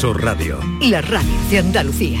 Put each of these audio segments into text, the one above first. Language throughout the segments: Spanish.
Sur Radio. La radio de Andalucía.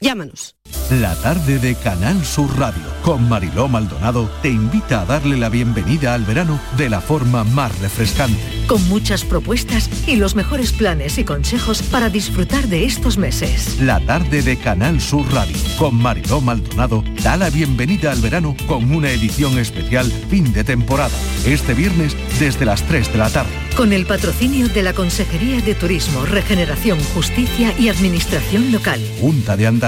Llámanos. La tarde de Canal Sur Radio con Mariló Maldonado te invita a darle la bienvenida al verano de la forma más refrescante. Con muchas propuestas y los mejores planes y consejos para disfrutar de estos meses. La tarde de Canal Sur Radio con Mariló Maldonado da la bienvenida al verano con una edición especial fin de temporada. Este viernes desde las 3 de la tarde. Con el patrocinio de la Consejería de Turismo, Regeneración, Justicia y Administración Local. Junta de Andalucía.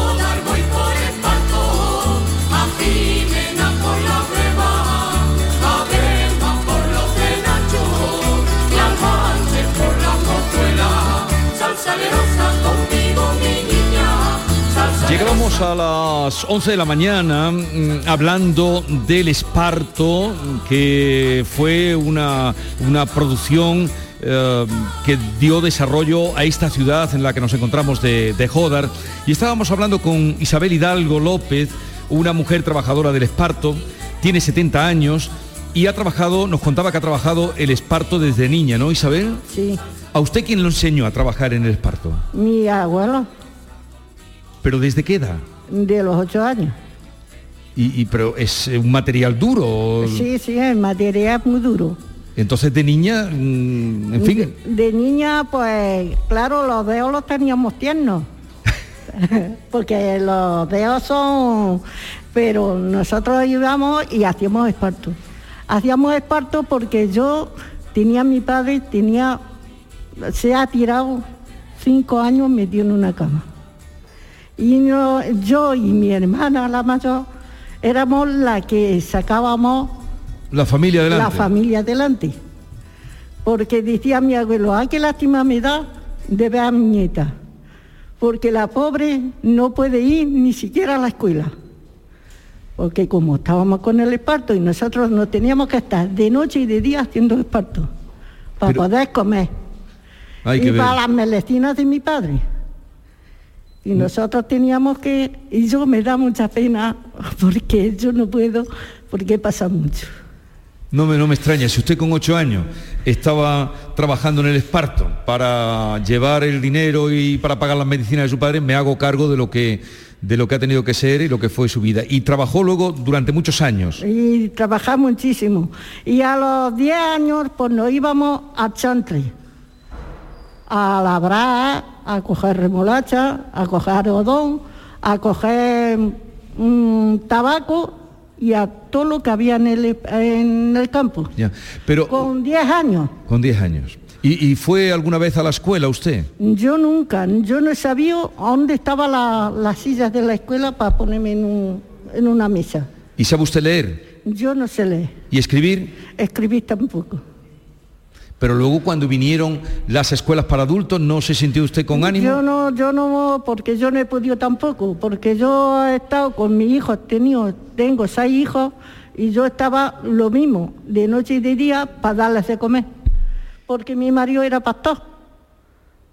Llegábamos a las 11 de la mañana mm, hablando del Esparto, que fue una, una producción eh, que dio desarrollo a esta ciudad en la que nos encontramos de, de Jodar. Y estábamos hablando con Isabel Hidalgo López, una mujer trabajadora del Esparto, tiene 70 años y ha trabajado, nos contaba que ha trabajado el Esparto desde niña, ¿no, Isabel? Sí. ¿A usted quién lo enseñó a trabajar en el Esparto? Mi abuelo, ¿Pero desde qué edad? de los ocho años. Y, y- pero es eh, un material duro. Sí, sí, el material es muy duro. Entonces de niña, mm, en fin, De, de niña, pues, claro, los dedos los teníamos tiernos. Porque los dedos son... Pero nosotros íbamos y hacíamos esparto. Hacíamos esparto porque yo tenía mi padre, tenía... Se ha tirado cinco años metido en una cama. Y no- yo y mi hermana, la mayor, éramos la que sacábamos la familia adelante. la familia adelante. Porque decía mi abuelo, ay, qué lástima me da de ver a mi nieta. Porque la pobre no puede ir ni siquiera a la escuela. Porque como estábamos con el esparto y nosotros no teníamos que estar de noche y de día haciendo esparto para Pero- poder comer. Hay y que ver. para las melecinas de mi padre. Y nosotros teníamos que, y yo me da mucha pena porque yo no puedo, porque pasa mucho. No me, no me extraña, si usted con ocho años estaba trabajando en el Esparto para llevar el dinero y para pagar las medicinas de su padre, me hago cargo de lo que de lo que ha tenido que ser y lo que fue su vida. Y trabajó luego durante muchos años. Y trabajamos muchísimo. Y a los 10 años pues nos íbamos a Chantre, a labrar, a coger remolacha, a coger algodón, a coger mm, tabaco y a todo lo que había en el, en el campo. Ya. Pero Con 10 años. con 10 años. ¿Y, y fue alguna vez a la escuela usted? Yo nunca, yo no sabía dónde estaban la- las sillas de la escuela para ponerme en, un- en una mesa. ¿Y sabe usted leer Yo no sé leer, y escribir? escribir tampoco. Pero luego cuando vinieron las escuelas para adultos, ¿no se sintió usted con ánimo? Yo no, yo no, porque yo no he podido tampoco, porque yo he estado con mis hijos, tenido, tengo seis hijos y yo estaba lo mismo, de noche y de día, para darles de comer, porque mi marido era pastor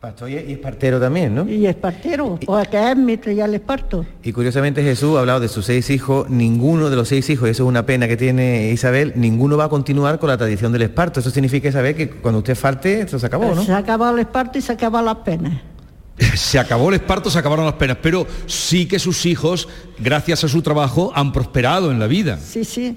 Pastor y es partero también, ¿no? y es partero, porque él me traía el esparto. Y curiosamente Jesús ha hablado de sus seis hijos, ninguno de los seis hijos, y eso es una pena que tiene Isabel, ninguno va a continuar con la tradición del esparto. Eso significa, Isabel, que cuando usted falte, esto se acabó, ¿no? Se acababa el esparto y se acaban las penas. Se acabó el esparto, se acabaron las penas, pero sí que sus hijos, gracias a su trabajo, han prosperado en la vida. Sí, sí.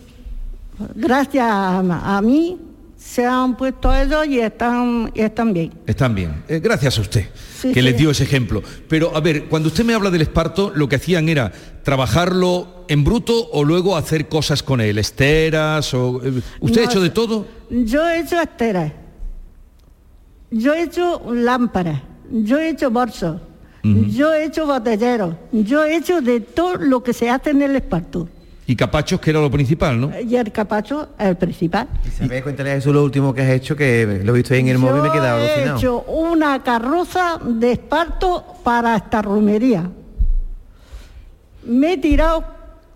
Gracias a, a mí se han puesto ellos y están, y están bien. Están bien. Eh, gracias a usted, Sí, que sí. les dio ese ejemplo. Pero, a ver, cuando usted me habla del esparto, lo que hacían era trabajarlo en bruto o luego hacer cosas con él, esteras o... eh, ¿Usted ha hecho de todo? Yo he hecho esteras, yo he hecho lámparas, yo he hecho bolsos, yo he hecho botelleros, yo he hecho de todo lo que se hace en el esparto. Y capachos, que era lo principal, ¿no? Y el capacho es el principal. Isabel, cuéntale eso lo último que has hecho, que lo he visto ahí en el móvil y me he quedado he alucinado. hecho una carroza de esparto para esta romería. Me he tirado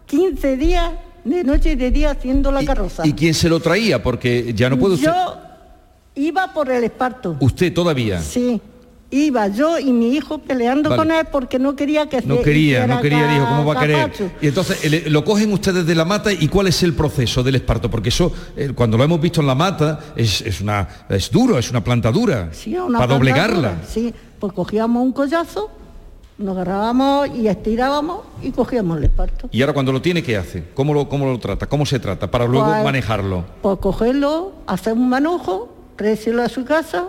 15 días de noche y de día haciendo la ¿Y- carroza. ¿Y, quién se lo traía? Porque ya no puedo... Yo iba por el esparto. Usted todavía. Sí. Iba yo y mi hijo peleando Vale. con él porque no quería que No se quería, no quería, dijo, ¿cómo va a querer? Y entonces eh, lo cogen ustedes de la mata y cuál es el proceso del esparto, porque eso, eh, cuando lo hemos visto en la mata, es, es una, es duro, es una planta dura, Sí, una para planta doblegarla. dura, Sí, pues cogíamos un collazo, nos agarrábamos y estirábamos y cogíamos el esparto. Y ahora cuando lo tiene, ¿qué hace? ¿Cómo lo, cómo lo trata? ¿Cómo se trata? Para luego Pues- manejarlo. Pues cogerlo, hacer un manojo, traérselo a su casa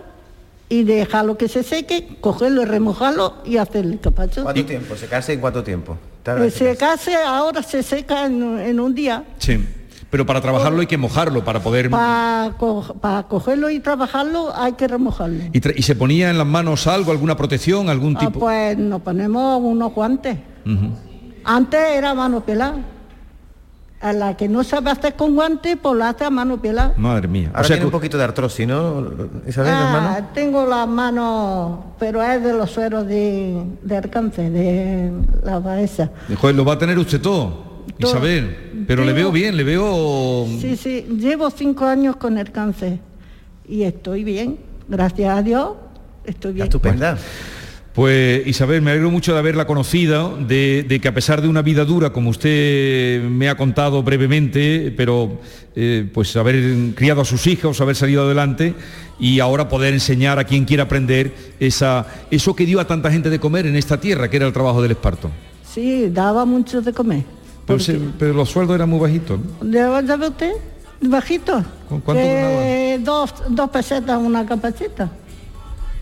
y dejarlo que se seque, cogerlo y remojarlo y hacerle capacho. ¿Cuánto tiempo? ¿Secarse en cuánto tiempo? En secarse. Secase ahora se seca en, en un día. Sí. Pero para trabajarlo hay que mojarlo, para poder... Para cogerlo y trabajarlo hay que remojarlo. Y, y se ponía en las manos algo, alguna protección, algún Ah, tipo... pues nos ponemos unos guantes. Ujú. Antes era mano pelada. A la que no sabe hacer con guantes, pues la hace a mano pelada. Madre mía. Ahora O sea tiene que- un poquito de artrosis, ¿no? Isabel, las manos. Ah, tengo las manos, pero es de los sueros de, de alcance, de la cabeza. Joder, lo va a tener usted todo, Todo. Isabel. Pero le veo bien, le veo... Sí, sí, llevo cinco años con el cáncer y estoy bien, gracias a Dios, estoy bien. estupenda. Pues Isabel, me alegro mucho de haberla conocido, de, de que a pesar de una vida dura, como usted me ha contado brevemente, pero eh, pues haber criado a sus hijos, haber salido adelante y ahora poder enseñar a quien quiera aprender esa, eso que dio a tanta gente de comer en esta tierra, que era el trabajo del esparto. Sí, daba mucho de comer. Pero, porque- se- pero los sueldos eran muy bajitos. ¿no? ¿Ya, ve usted? Bajito. ¿Cu- cuánto Que dos, dos pesetas una capacheta.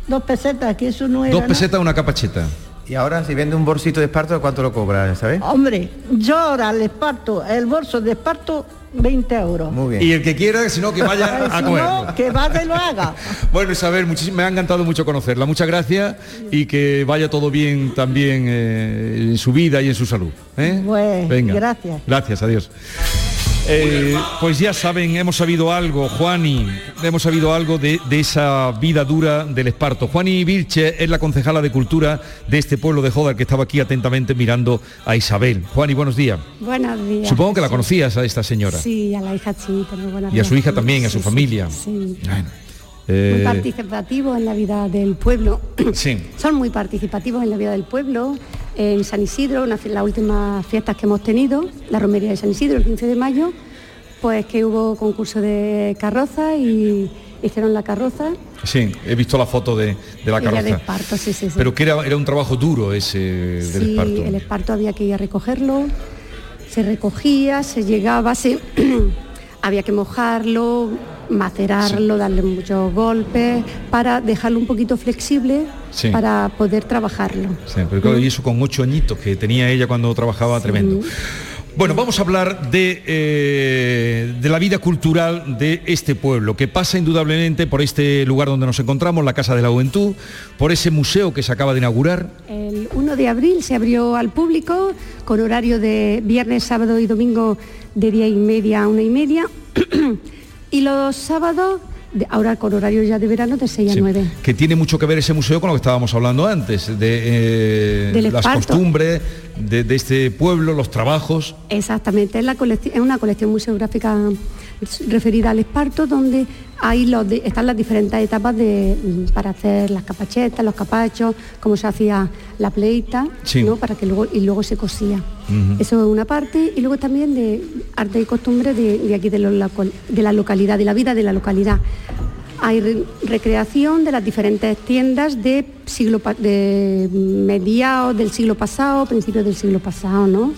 Dos pesetas, que eso no era Dos pesetas, una capacheta. Y ahora, si vende un bolsito de esparto, ¿cuánto lo cobra, ¿sabes? Hombre, yo ahora le esparto el bolso de esparto 20 euros. Muy bien. Y el que quiera, si no, que vaya a no, que vaya y lo haga. Bueno, Isabel, muchísimo, me ha encantado mucho conocerla. Muchas gracias y que vaya todo bien también eh, en su vida y en su salud. ¿eh? Pues, gracias. Gracias, adiós. Eh, pues ya saben, hemos sabido algo, Juani, hemos sabido algo de, de esa vida dura del esparto. Juani Vilche es la concejala de Cultura de este pueblo de Joda que estaba aquí atentamente mirando a Isabel. Juani, buenos días. Buenos días. Supongo que la conocías a esta señora. Sí, a la hija chiquita. muy buena Y a su hija también, a su Sí, sí, familia. Sí. Bueno, Muy eh, participativos en la vida del pueblo. sí. Son muy participativos en la vida del pueblo. En San Isidro, una las últimas fiestas que hemos tenido, la romería de San Isidro, el 15 de mayo, pues que hubo concurso de carroza y hicieron la carroza. Sí, he visto la foto de, de la de carroza. esparto, sí, sí, sí. Pero que era, era un trabajo duro ese del Sí, esparto. el esparto había que ir a recogerlo, se recogía, se llegaba, se había que mojarlo, macerarlo, darle muchos golpes para dejarlo un poquito flexible Sí. para poder trabajarlo. Sí, pero claro, y eso con ocho añitos que tenía ella cuando trabajaba, tremendo. Bueno, vamos a hablar de, eh, de la vida cultural de este pueblo, que pasa indudablemente por este lugar donde nos encontramos, la Casa de la Juventud, por ese museo que se acaba de inaugurar. El 1 de abril se abrió al público con horario de viernes, sábado y domingo de 10 y media a una y media. y los sábados, ahora con horario ya de verano, de 6 Sí, a 9. que tiene mucho que ver ese museo con lo que estábamos hablando antes, de eh, las costumbres de, de este pueblo, los trabajos. Exactamente, es, la es una colección museográfica referida al esparto donde ahí los de- están las diferentes etapas de, mm, para hacer las capachetas, los capachos, cómo se hacía la pleita, Sí. ¿no? para que luego y luego se cosía. Eso es una parte y luego también de arte y costumbre de, de aquí de, local- de la localidad, de la vida de la localidad. Hay re- recreación de las diferentes tiendas de siglo de mediados del siglo pasado, principios del siglo pasado, ¿no?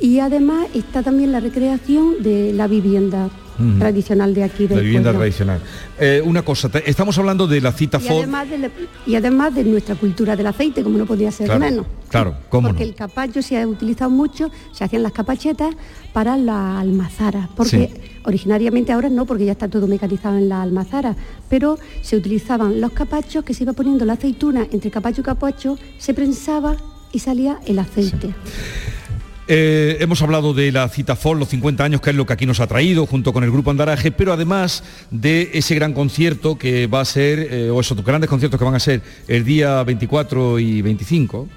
Y además está también la recreación de la vivienda tradicional de aquí del La vivienda pueblo. tradicional. Eh, una cosa, estamos hablando de la cita Y además, de la- y además de nuestra cultura del aceite, como no podía ser Claro, menos. claro, cómo Porque no. el capacho se ha utilizado mucho, se hacían las capachetas para la almazara, porque Sí. originariamente ahora no, porque ya está todo mecanizado en la almazara, pero se utilizaban los capachos que se iba poniendo la aceituna entre capacho y capacho, se prensaba y salía el aceite. Eh, hemos hablado de la cita FOL, los 50 años, que es lo que aquí nos ha traído, junto con el grupo Andaraje, pero además de ese gran concierto que va a ser, eh, o esos grandes conciertos que van a ser el día 24 y 25,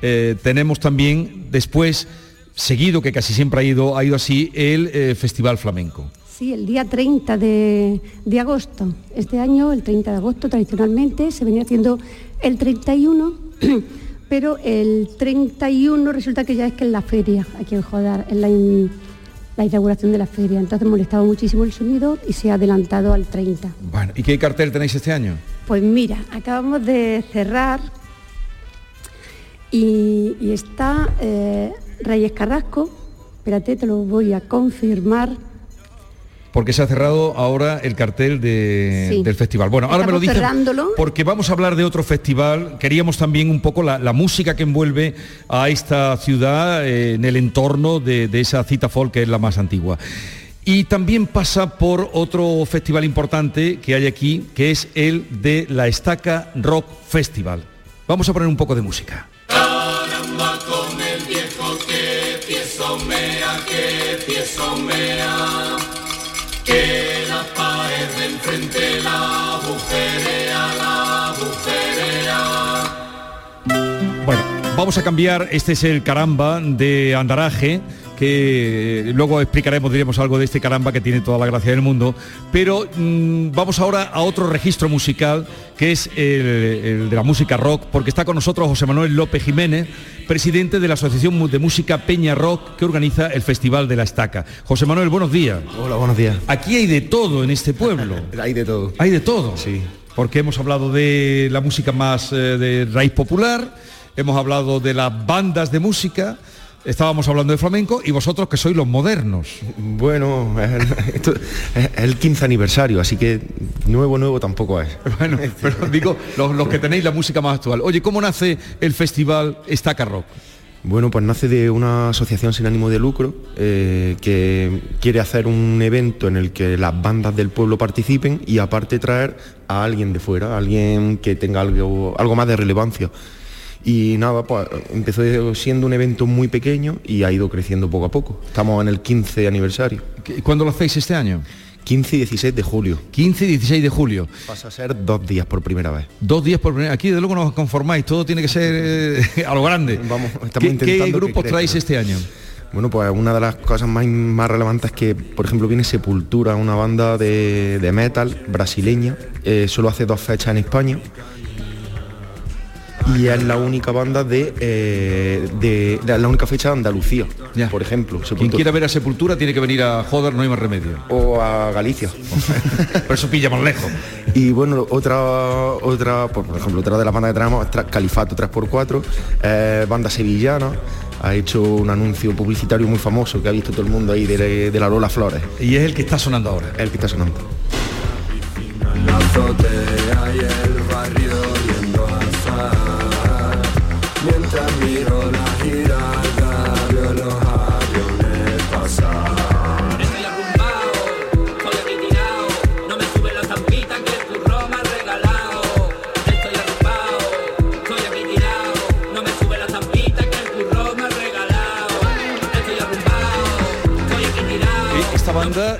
eh, tenemos también después, seguido, que casi siempre ha ido, ha ido así, el Festival Flamenco. Sí, el día 30 de, de, agosto. Este año, el 30 de agosto, tradicionalmente, se venía haciendo el 31 pero el 31 resulta que ya es que es la feria, aquí en Jodar, en la, la inauguración de la feria. Entonces molestaba muchísimo el sonido y se ha adelantado al 30. Bueno, ¿y qué cartel tenéis este año? Pues mira, acabamos de cerrar y, está eh, Reyes Carrasco, espérate, te lo voy a confirmar porque se ha cerrado ahora el cartel del festival. Bueno, ahora me lo dicen porque vamos a hablar de otro festival. Queríamos también un poco la, música que envuelve a esta ciudad eh, en el entorno de, esa cita folk que es la más antigua. Y también pasa por otro festival importante que hay aquí, que es el de la Estaca Rock Festival. Vamos a poner un poco de música. Vamos a cambiar, este es el caramba de Andaraje que luego explicaremos, diremos algo de este caramba que tiene toda la gracia del mundo, pero mm, vamos ahora a otro registro musical que es el, de la música rock, porque está con nosotros José Manuel López Jiménez, presidente de la Asociación de Música Peña Rock que organiza el Festival de la Estaca. José Manuel, buenos días. Hola, buenos días. Aquí hay de todo en este pueblo. hay de todo. Hay de todo. Sí. Porque hemos hablado de la música más eh, de raíz popular, hemos hablado de las bandas de música, estábamos hablando de flamenco y vosotros que sois los modernos. Bueno, es el, 15 aniversario, así que nuevo, nuevo tampoco es. Bueno, pero digo, los, que tenéis la música más actual. Oye, ¿cómo nace el festival Estaca Rock? Bueno, pues nace de una asociación sin ánimo de lucro eh, que quiere hacer un evento en el que las bandas del pueblo participen y aparte traer a alguien de fuera, alguien que tenga algo, algo más de relevancia. Y nada, pues empezó siendo un evento muy pequeño y ha ido creciendo poco a poco. Estamos en el 15 aniversario. ¿Cuándo lo hacéis este año? 15 y 16 de julio. 15 y 16 de julio. Pasa a ser dos días por primera vez. Dos días por primera vez. Aquí de luego nos conformáis, todo tiene que ser eh, a lo grande. Vamos, estamos ¿Qué, ¿Qué grupos traéis este año? Bueno, pues una de las cosas más, más relevantes es que, por ejemplo, viene Sepultura, una banda de, metal brasileña. Eh, solo hace dos fechas en España y es la única banda de, eh, de, la única fecha de Andalucía, por ejemplo. Quien quiera ver a Sepultura tiene que venir a Joder, no hay más remedio. O a Galicia. Por eso pilla más lejos. Y bueno, otra, otra por ejemplo, otra de las bandas que tenemos es Califato 3x4, eh, banda sevillana ha hecho un anuncio publicitario muy famoso que ha visto todo el mundo ahí de, de la Lola Flores. Y es el que está sonando ahora. El que está sonando. Santa Mira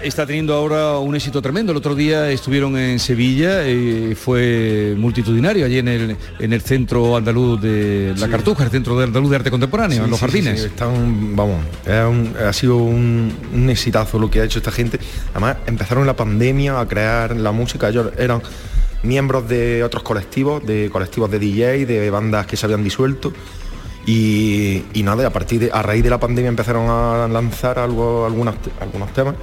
está teniendo ahora un éxito tremendo. El otro día estuvieron en Sevilla y fue multitudinario allí en el, en el centro andaluz de la Cartuja, el centro de andaluz de arte contemporáneo, en los jardines. están, vamos, ha sido un, un, exitazo lo que ha hecho esta gente. Además, empezaron la pandemia a crear la música. Ellos eran miembros de otros colectivos, de colectivos de DJ, de bandas que se habían disuelto y, nada, a partir de, a raíz de la pandemia empezaron a lanzar algo, algunos, algunos temas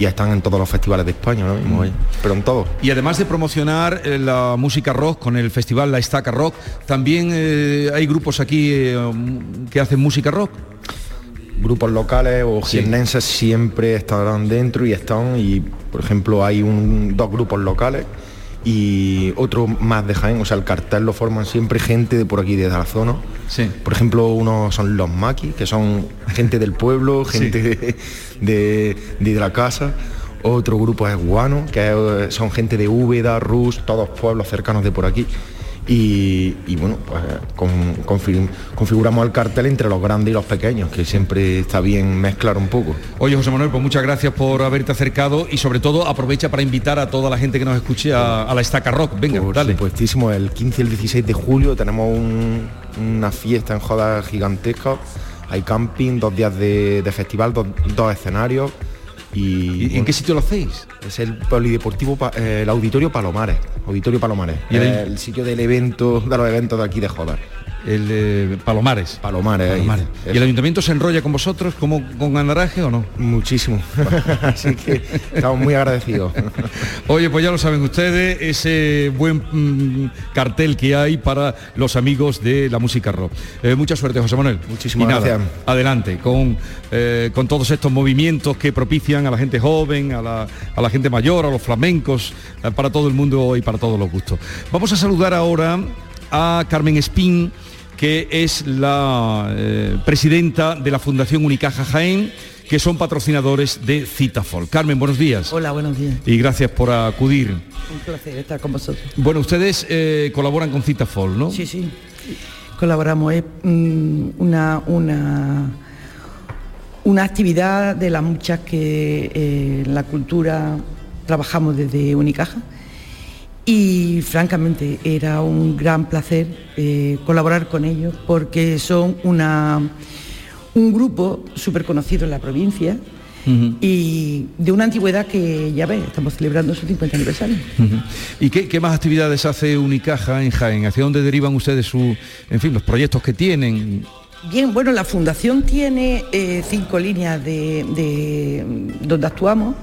y están en todos los festivales de España ¿no? Mm. pero en todos. Y además de promocionar eh, la música rock con el festival La Estaca Rock, también eh, hay grupos aquí eh, que hacen música rock. Grupos locales o jiennenses siempre estarán dentro y están, y por ejemplo hay un, dos grupos locales y otro más de Jaén, o sea, el cartel lo forman siempre gente de por aquí, de la zona. Sí. Por ejemplo, uno son los maquis, que son gente del pueblo, gente de, de, la casa. Otro grupo es Guano, que son gente de Úbeda, Rus, todos pueblos cercanos de por aquí. Y, bueno, pues configuramos el cartel entre los grandes y los pequeños, que siempre está bien mezclar un poco. Oye, José Manuel, pues muchas gracias por haberte acercado y sobre todo aprovecha para invitar a toda la gente que nos escuche a, la Estaca Rock. Venga, por dale. Supuestísimo, el 15 y el 16 de julio tenemos una fiesta en joda gigantesca. Hay camping, dos días de, festival, dos escenarios ¿Y, en qué sitio lo hacéis? Es el polideportivo, el auditorio Palomares, auditorio Palomares, ¿Y el... sitio del evento, de los eventos de aquí de Joder el de Palomares. Palomares. ¿Y el ayuntamiento se enrolla con vosotros como con Andaraje o no? Muchísimo. Así que estamos muy agradecidos. Oye, pues ya lo saben ustedes, ese buen mm, cartel que hay para los amigos de la música rock. Eh, mucha suerte, José Manuel. Muchísimas gracias. Adelante, con, eh, con todos estos movimientos que propician a la gente joven, a la, a la gente mayor, a los flamencos, eh, para todo el mundo y para todos los gustos. Vamos a saludar ahora a Carmen Espín que es la eh, presidenta de la Fundación Unicaja Jaén, que son patrocinadores de Citafol. Carmen, buenos días. Hola, buenos días. Y gracias por acudir. Un placer estar con vosotros. Bueno, ustedes eh, colaboran con Citafol, ¿no? Sí, sí. Colaboramos. Es mm, una, una, una actividad de las muchas que eh, en la cultura trabajamos desde Unicaja y francamente era un gran placer eh, colaborar con ellos porque son una, un grupo súper conocido en la provincia y de una antigüedad que ya ves, estamos celebrando su 50 aniversario. ¿Y qué, más actividades hace Unicaja en Jaén? ¿Hacia dónde derivan ustedes su, en fin, los proyectos que tienen? Bien, bueno, la fundación tiene eh, cinco líneas de, donde actuamos.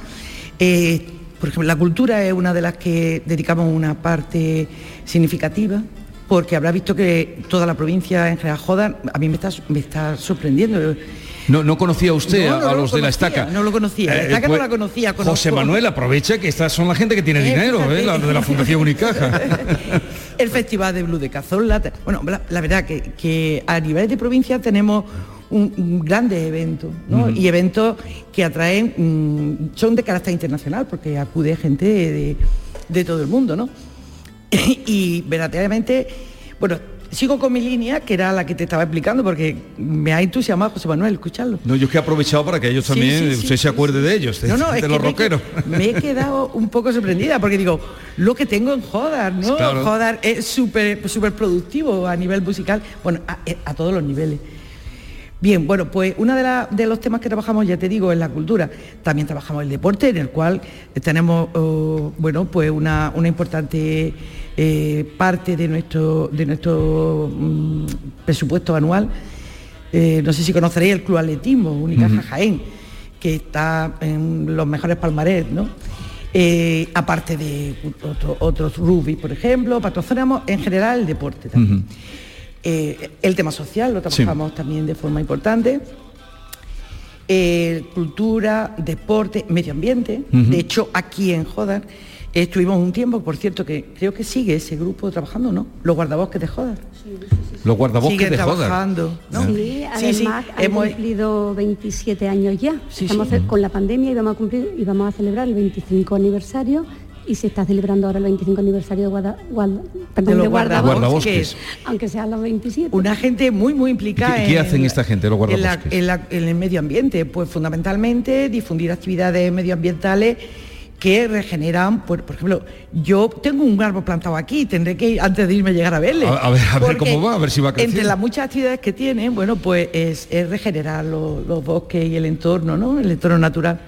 Eh, por ejemplo, la cultura es una de las que dedicamos una parte significativa, porque habrá visto que toda la provincia en Joda, a mí me está, me está sorprendiendo. No, no conocía usted a, los de la estaca. No lo conocía, la eh, estaca no pues, la conocía. José Manuel, aprovecha que estas son la gente que tiene dinero, ¿eh? la de la Fundación Unicaja. el Festival de Blue de Cazorla. Bueno, la, verdad que, que a nivel de provincia tenemos un, grandes eventos, ¿no? Y eventos que atraen, mm, son de carácter internacional, porque acude gente de, todo el mundo, ¿no? y verdaderamente, bueno, sigo con mi línea, que era la que te estaba explicando, porque me ha entusiasmado José Manuel escucharlo. No, yo es que he aprovechado para que ellos también, usted se acuerde de ellos, de, los rockeros. Me he quedado un poco sorprendida, porque digo, lo que tengo en Jodar, ¿no? Jodar es súper súper productivo a nivel musical, bueno, a todos los niveles. Bien, bueno, pues uno de, los temas que trabajamos, ya te digo, es la cultura. También trabajamos el deporte, en el cual tenemos, oh, bueno, pues una, importante eh, parte de nuestro, de nuestro mm, presupuesto anual. Eh, no sé si conoceréis el Club Atletismo, Unicaja Jaén, que está en los mejores palmarés, ¿no? Eh, aparte de otros rugby, por ejemplo, patrocinamos en general el deporte también. Eh, el tema social lo trabajamos también de forma importante. Eh, cultura, deporte, medio ambiente. De hecho, aquí en Jodar estuvimos un tiempo, por cierto, que creo que sigue ese grupo trabajando, ¿no? Los guardabosques de Jodar. Los guardabosques de trabajando, ¿no? Sí, además hemos cumplido 27 años ya. Estamos con la pandemia y vamos a cumplir y vamos a celebrar el 25 aniversario y se está celebrando ahora el 25 aniversario de, guarda, de, guardabosques, aunque sean los 27. Una gente muy, muy implicada. ¿Qué, hacen esta gente, los guardabosques? En, el medio ambiente, pues fundamentalmente difundir actividades medioambientales que regeneran, pues, por ejemplo, yo tengo un árbol plantado aquí, tendré que ir antes de irme a llegar a verle. A, ver, cómo va, a ver si va a crecer. Entre las muchas actividades que tienen, bueno, pues es, regenerar los, los, bosques y el entorno, ¿no? El entorno natural.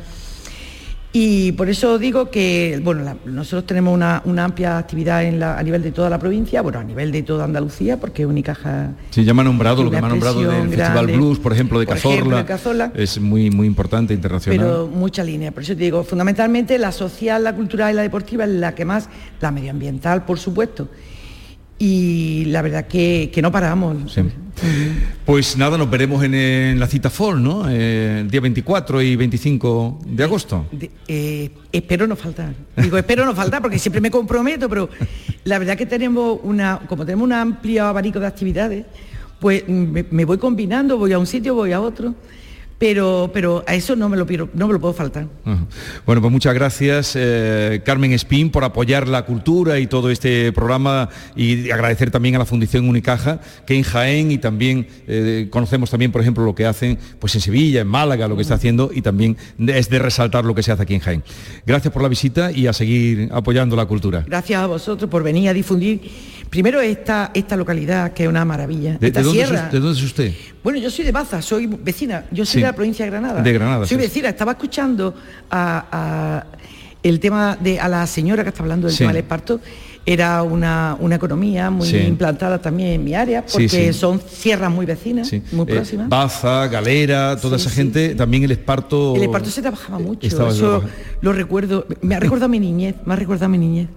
Y por eso digo que bueno, nosotros tenemos una, amplia actividad a nivel de toda la provincia, bueno, a nivel de toda Andalucía, porque Unicaja... Sí, ya me ha nombrado, lo que me ha nombrado del Festival Blues, por ejemplo, de Cazorla, es muy, muy importante internacional. Pero mucha línea, por eso te digo, fundamentalmente la social, la cultural y la deportiva es la que más, la medioambiental, por supuesto, y la verdad que, no paramos. Pues nada, nos veremos en, la cita FOL, ¿no? Eh, el día 24 y 25 de agosto. Eh, espero no faltar. Digo, espero no faltar porque siempre me comprometo, pero la verdad que tenemos una, como tenemos un amplio abanico de actividades, pues me, voy combinando, voy a un sitio, voy a otro pero, pero a eso no me lo, no me lo puedo faltar. Bueno, pues muchas gracias eh, Carmen Espín por apoyar la cultura y todo este programa y agradecer también a la Fundación Unicaja que en Jaén y también eh, conocemos también, por ejemplo, lo que hacen pues en Sevilla, en Málaga, lo que está haciendo y también es de resaltar lo que se hace aquí en Jaén. Gracias por la visita y a seguir apoyando la cultura. Gracias a vosotros por venir a difundir primero esta, esta localidad que es una maravilla. ¿De, dónde, Es, usted? Bueno, yo soy de Baza, soy vecina, yo soy de la provincia de Granada. De Granada. Soy vecina, estaba escuchando a, el tema de a la señora que está hablando del tema del esparto era una, economía muy implantada también en mi área, porque son sierras muy vecinas, muy eh, próximas. Baza, Galera, toda esa gente, también el esparto... El esparto se trabajaba mucho, eso lo recuerdo, me ha recordado mi niñez, me ha recordado mi niñez.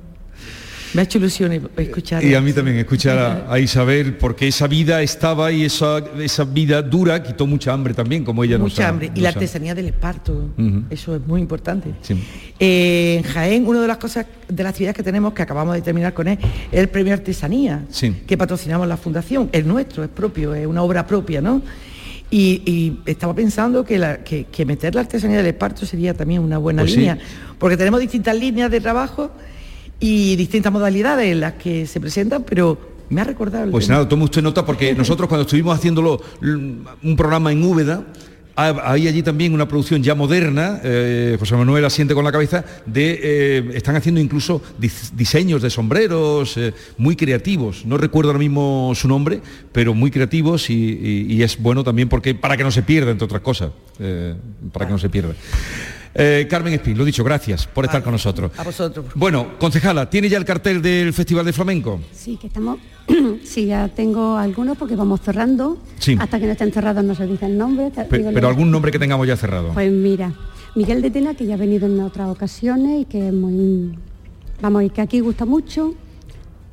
Me ha hecho ilusión escuchar. Y a mí también escuchar a, Isabel, porque esa vida estaba y esa, esa vida dura quitó mucha hambre también, como ella Mucha hambre. y la artesanía del esparto, eso es muy importante. Eh, en Jaén, una de las cosas, de las actividades que tenemos, que acabamos de terminar con él, es el premio Artesanía, que patrocinamos la Fundación. Es nuestro, es propio, es una obra propia, ¿no? Y, estaba pensando que, meter la artesanía del esparto sería también una buena pues línea, porque tenemos distintas líneas de trabajo y distintas modalidades en las que se presentan, pero me ha recordado. pues nada, toma usted nota porque nosotros cuando estuvimos haciéndolo un programa en Úbeda, hay allí también una producción ya moderna, eh, José Manuel asiente con la cabeza, de, eh, están haciendo incluso diseños de sombreros eh, muy creativos. No recuerdo ahora mismo su nombre, pero muy creativos y, es bueno también porque para que no se pierda, entre otras cosas, para que no se pierda. Eh, Carmen Espín, lo dicho, gracias por estar con nosotros. A vosotros. Bueno, concejala, ¿tiene ya el cartel del Festival de Flamenco? Sí, que estamos, sí, ya tengo algunos porque vamos cerrando. Hasta que no estén cerrados no se dice el nombre. Pero, algún nombre que tengamos ya cerrado. Pues mira, Miguel de Tena, que ya ha venido en otras ocasiones y que es muy, vamos, y que aquí gusta mucho,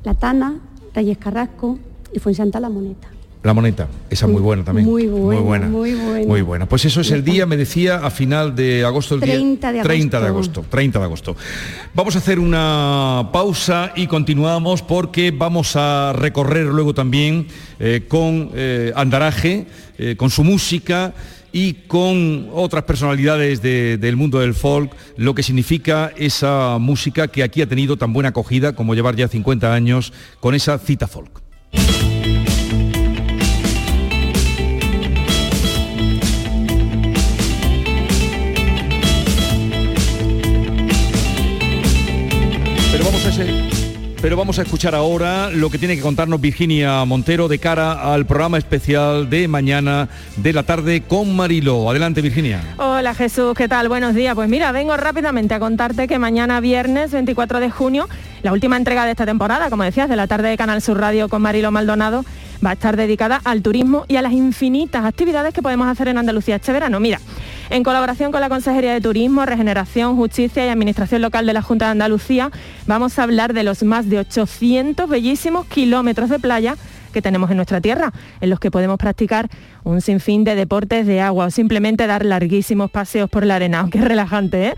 La Tana, Reyes Carrasco y fue en Santa La Moneta. La moneta, esa muy buena también. Muy buena, muy buena. Muy buena. Pues eso es el día, me decía, a final de agosto. El 30 de agosto. 30 de agosto. 30 de agosto. Vamos a hacer una pausa y continuamos porque vamos a recorrer luego también eh, con eh, Andaraje, eh, con su música y con otras personalidades del mundo del folk, lo que significa esa música que aquí ha tenido tan buena acogida como llevar ya 50 años con esa cita folk. Vamos a escuchar ahora lo que tiene que contarnos Virginia Montero de cara al programa especial de mañana de la tarde con Marilo. Adelante Virginia. Hola Jesús, ¿qué tal? Buenos días. Pues mira, vengo rápidamente a contarte que mañana viernes 24 de junio, la última entrega de esta temporada, como decías, de la tarde de Canal Sur Radio con Marilo Maldonado, va a estar dedicada al turismo y a las infinitas actividades que podemos hacer en Andalucía este verano. Mira, en colaboración con la Consejería de Turismo, Regeneración, Justicia y Administración Local de la Junta de Andalucía, vamos a hablar de los más de 800 bellísimos kilómetros de playa que tenemos en nuestra tierra, en los que podemos practicar un sinfín de deportes de agua o simplemente dar larguísimos paseos por la arena, aunque es relajante. ¿eh?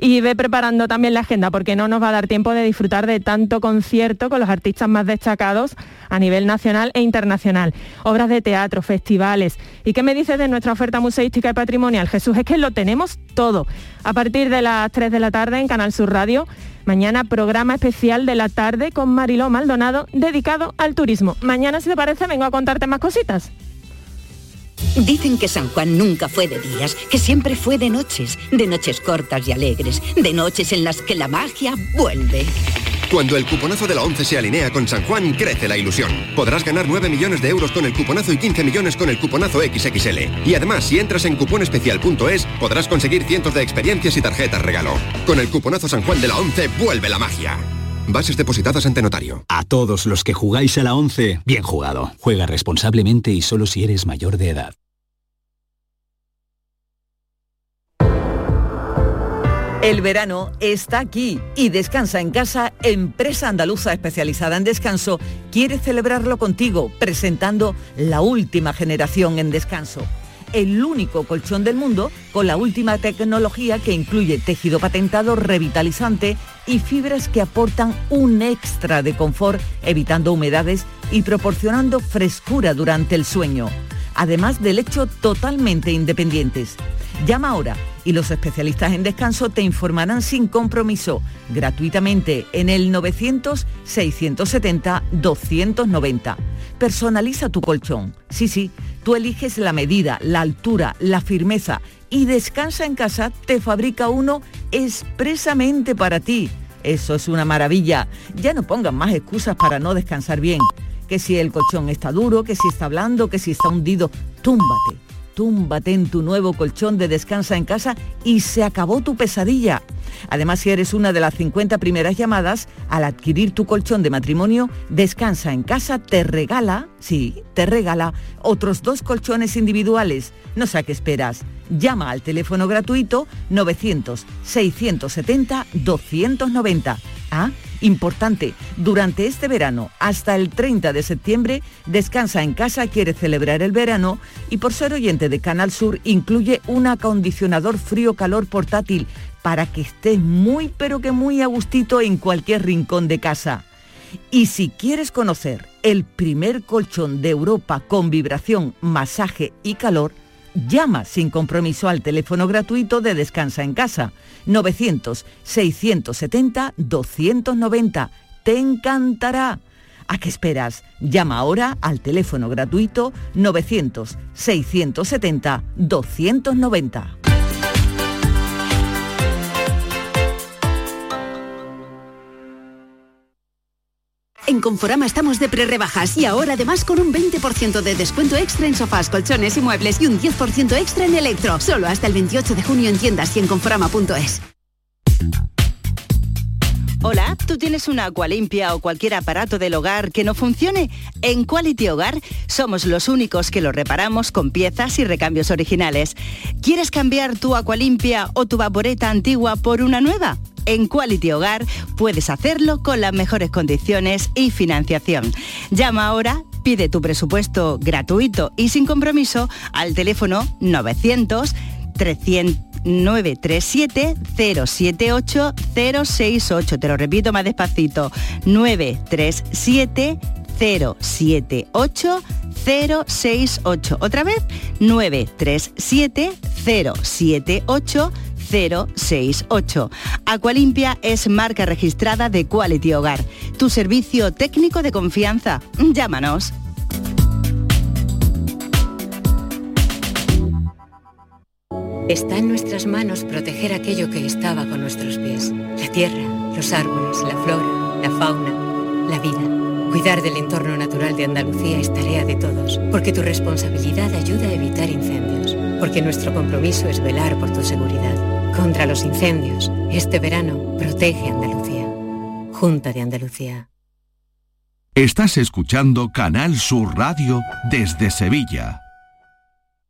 Y ve preparando también la agenda porque no nos va a dar tiempo de disfrutar de tanto concierto con los artistas más destacados a nivel nacional e internacional. Obras de teatro, festivales. ¿Y qué me dices de nuestra oferta museística y patrimonial? Jesús, es que lo tenemos todo. A partir de las 3 de la tarde en Canal Sur Radio Mañana programa especial de la tarde con Mariló Maldonado dedicado al turismo. Mañana, si te parece, vengo a contarte más cositas. Dicen que San Juan nunca fue de días, que siempre fue de noches, de noches cortas y alegres, de noches en las que la magia vuelve. Cuando el cuponazo de la 11 se alinea con San Juan, crece la ilusión. Podrás ganar 9 millones de euros con el cuponazo y 15 millones con el cuponazo XXL. Y además, si entras en cuponespecial.es, podrás conseguir cientos de experiencias y tarjetas regalo. Con el cuponazo San Juan de la 11, vuelve la magia. Bases depositadas ante notario. A todos los que jugáis a la 11, bien jugado. Juega responsablemente y solo si eres mayor de edad. El verano está aquí y Descansa en Casa, empresa andaluza especializada en descanso, quiere celebrarlo contigo presentando la última generación en descanso. El único colchón del mundo con la última tecnología que incluye tejido patentado revitalizante y fibras que aportan un extra de confort evitando humedades y proporcionando frescura durante el sueño además del hecho totalmente independientes. Llama ahora y los especialistas en descanso te informarán sin compromiso, gratuitamente, en el 900-670-290. Personaliza tu colchón. Sí, sí, tú eliges la medida, la altura, la firmeza y Descansa en casa te fabrica uno expresamente para ti. Eso es una maravilla. Ya no pongan más excusas para no descansar bien. Que si el colchón está duro, que si está blando, que si está hundido, túmbate túmbate en tu nuevo colchón de descansa en casa y se acabó tu pesadilla. Además, si eres una de las 50 primeras llamadas, al adquirir tu colchón de matrimonio, Descansa en casa te regala, sí, te regala otros dos colchones individuales. No sé a qué esperas. Llama al teléfono gratuito 900-670-290. Ah, Importante, durante este verano, hasta el 30 de septiembre, Descansa en casa quiere celebrar el verano y por ser oyente de Canal Sur incluye un acondicionador frío-calor portátil para que estés muy pero que muy a gustito en cualquier rincón de casa. Y si quieres conocer el primer colchón de Europa con vibración, masaje y calor, llama sin compromiso al teléfono gratuito de Descansa en casa 900-670-290. Te encantará. ¿A qué esperas? Llama ahora al teléfono gratuito 900-670-290. En Conforama estamos de pre-rebajas y ahora además con un 20% de descuento extra en sofás, colchones y muebles y un 10% extra en electro. Solo hasta el 28 de junio en tiendas y en conforama.es. Hola, ¿tú tienes una agua limpia o cualquier aparato del hogar que no funcione? En Quality Hogar somos los únicos que lo reparamos con piezas y recambios originales. ¿Quieres cambiar tu agua limpia o tu vaporeta antigua por una nueva? En Quality Hogar puedes hacerlo con las mejores condiciones y financiación. Llama ahora pide tu presupuesto gratuito y sin compromiso al teléfono 900 300 937 078 068. Te lo repito más despacito. 937 078 068. Otra vez, 937 078 068. Aqualimpia es marca registrada de Quality Hogar, tu servicio técnico de confianza. Llámanos. Está en nuestras manos proteger aquello que estaba con nuestros pies. La tierra, los árboles, la flora, la fauna, la vida. Cuidar del entorno natural de Andalucía es tarea de todos, porque tu responsabilidad ayuda a evitar incendios, porque nuestro compromiso es velar por tu seguridad contra los incendios. Este verano protege Andalucía. Junta de Andalucía. Estás escuchando Canal Sur Radio desde Sevilla.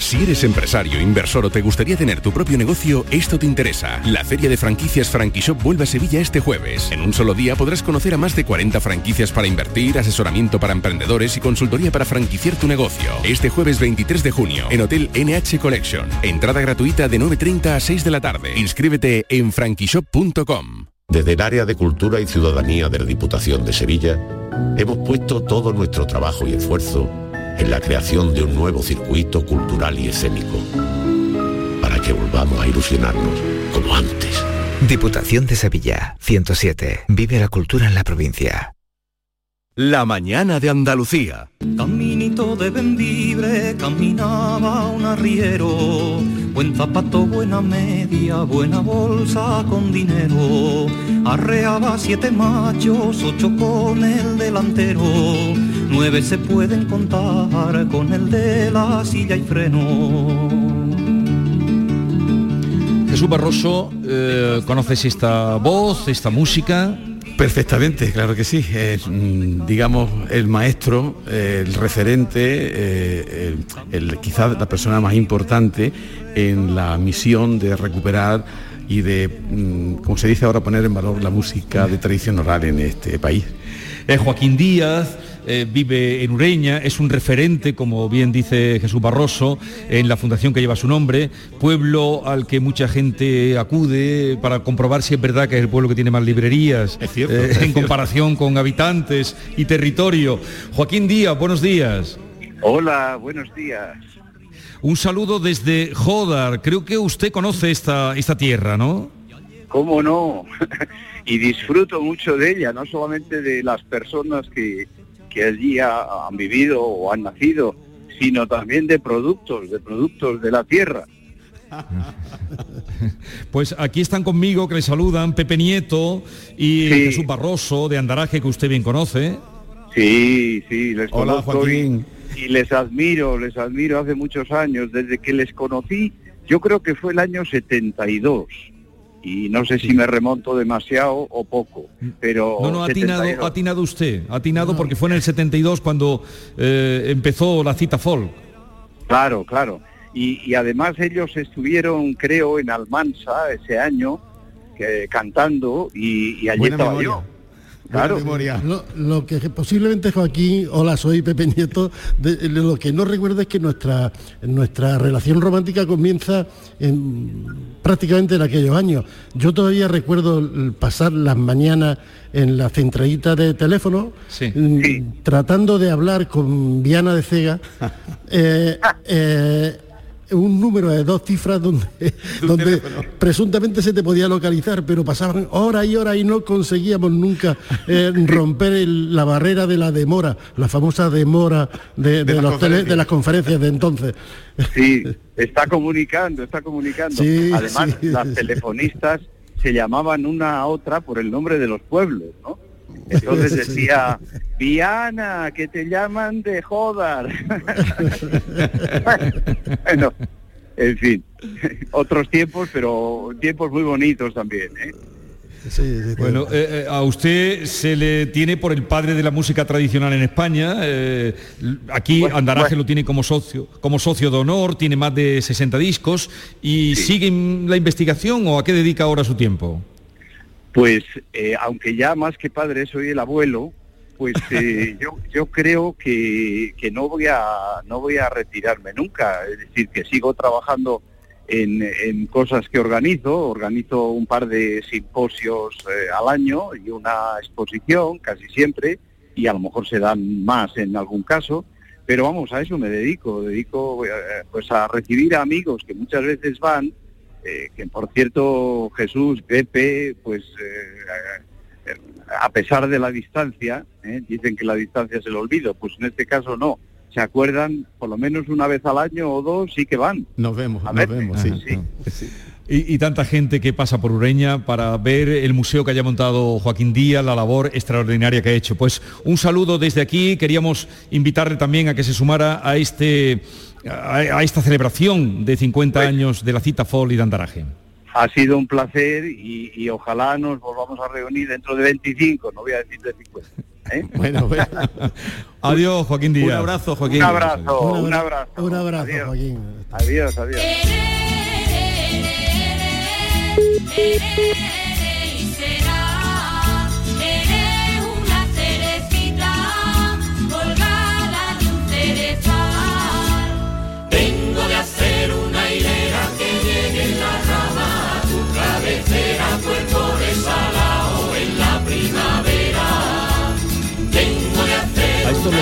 Si eres empresario, inversor o te gustaría tener tu propio negocio, esto te interesa. La Feria de Franquicias Franquishop vuelve a Sevilla este jueves. En un solo día podrás conocer a más de 40 franquicias para invertir, asesoramiento para emprendedores y consultoría para franquiciar tu negocio. Este jueves 23 de junio, en Hotel NH Collection. Entrada gratuita de 9.30 a 6 de la tarde. Inscríbete en franquishop.com. Desde el área de Cultura y Ciudadanía de la Diputación de Sevilla, hemos puesto todo nuestro trabajo y esfuerzo en la creación de un nuevo circuito cultural y escénico, para que volvamos a ilusionarnos como antes Diputación de Sevilla, 107. Vive la cultura en la provincia. La mañana de Andalucía. De Bendibre caminaba un arriero, buen zapato, buena media, buena bolsa con dinero. Arreaba siete machos, ocho con el delantero, nueve se pueden contar con el de la silla y freno. Jesús Barroso, eh, ¿conoces esta voz, esta música? Perfectamente, claro que sí. Es, mm, digamos, el maestro, eh, el referente, eh, el, quizás la persona más importante en la misión de recuperar y de, mm, como se dice ahora, poner en valor la música de tradición oral en este país. Es Joaquín Díaz, eh, vive en Ureña, es un referente, como bien dice Jesús Barroso, en la fundación que lleva su nombre, pueblo al que mucha gente acude para comprobar si es verdad que es el pueblo que tiene más librerías eh, en comparación con habitantes y territorio. Joaquín Díaz, buenos días. Hola, buenos días. Un saludo desde Jodar. Creo que usted conoce esta, esta tierra, ¿no? ¿Cómo no? y disfruto mucho de ella, no solamente de las personas que, que allí han vivido o han nacido, sino también de productos, de productos de la tierra. Pues aquí están conmigo, que le saludan Pepe Nieto y Jesús Barroso de Andaraje, que usted bien conoce. Sí, sí, les Hola, Joaquín. Y, y, les admiro, les admiro hace muchos años, desde que les conocí, yo creo que fue el año 72 y no sé si me remonto demasiado o poco, pero... No, no, ha atinado, atinado usted, ha atinado porque fue en el 72 cuando eh, empezó la cita folk. Claro, claro. Y, además ellos estuvieron, creo, en Almansa ese año, que, cantando, y, allí estaba yo. Claro. Lo, que posiblemente Joaquín, hola, soy Pepe Nieto, de, lo que no recuerdo es que nuestra, nuestra relación romántica comienza en, prácticamente en aquellos años. Yo todavía recuerdo pasar las mañanas en la centralita de teléfono, mm, tratando de hablar con Viana de Cega. Eh, eh, un número de dos cifras donde, donde presuntamente se te podía localizar, pero pasaban horas y horas y no conseguíamos nunca eh, romper la barrera de la demora, la famosa demora de, los de las conferencias de entonces. Sí, está comunicando, está comunicando. Además, las telefonistas se llamaban una a otra por el nombre de los pueblos, ¿no? Entonces decía, Viana, que te llaman de Jodar. bueno, en fin, otros tiempos, pero tiempos muy bonitos también. ¿eh? bueno, eh, eh, a usted se le tiene por el padre de la música tradicional en España. aquí Andaraje lo tiene como socio, como socio de honor, tiene más de 60 discos y sigue la investigación o a qué dedica ahora su tiempo. Pues eh, aunque ya más que padre soy el abuelo, pues eh, yo, yo creo que, que, no voy a no voy a retirarme nunca. Es decir, que sigo trabajando en, en cosas que organizo. Organizo un par de simposios eh, al año y una exposición casi siempre, y a lo mejor se dan más en algún caso. Pero vamos, a eso me dedico. Dedico pues a recibir a amigos que muchas veces van eh, que por cierto Jesús, Pepe, pues eh, a pesar de la distancia, eh, dicen que la distancia es el olvido, pues en este caso no. Se acuerdan por lo menos una vez al año o dos, sí que van. Nos vemos, nos vemos, sí. Y, tanta gente que pasa por Ureña para ver el museo que haya montado Joaquín Díaz, la labor extraordinaria que ha hecho. Pues un saludo desde aquí, queríamos invitarle también a que se sumara a este a, esta celebración de 50 pues años de la cita Fol y de Andaraje. Ha sido un placer y, ojalá nos volvamos a reunir dentro de 25, no voy a decir de 50. ¿eh? Bueno, bueno. Adiós, Joaquín Díaz. Un abrazo, Joaquín. Un abrazo, un abrazo. Un abrazo, Joaquín. Adiós, adiós.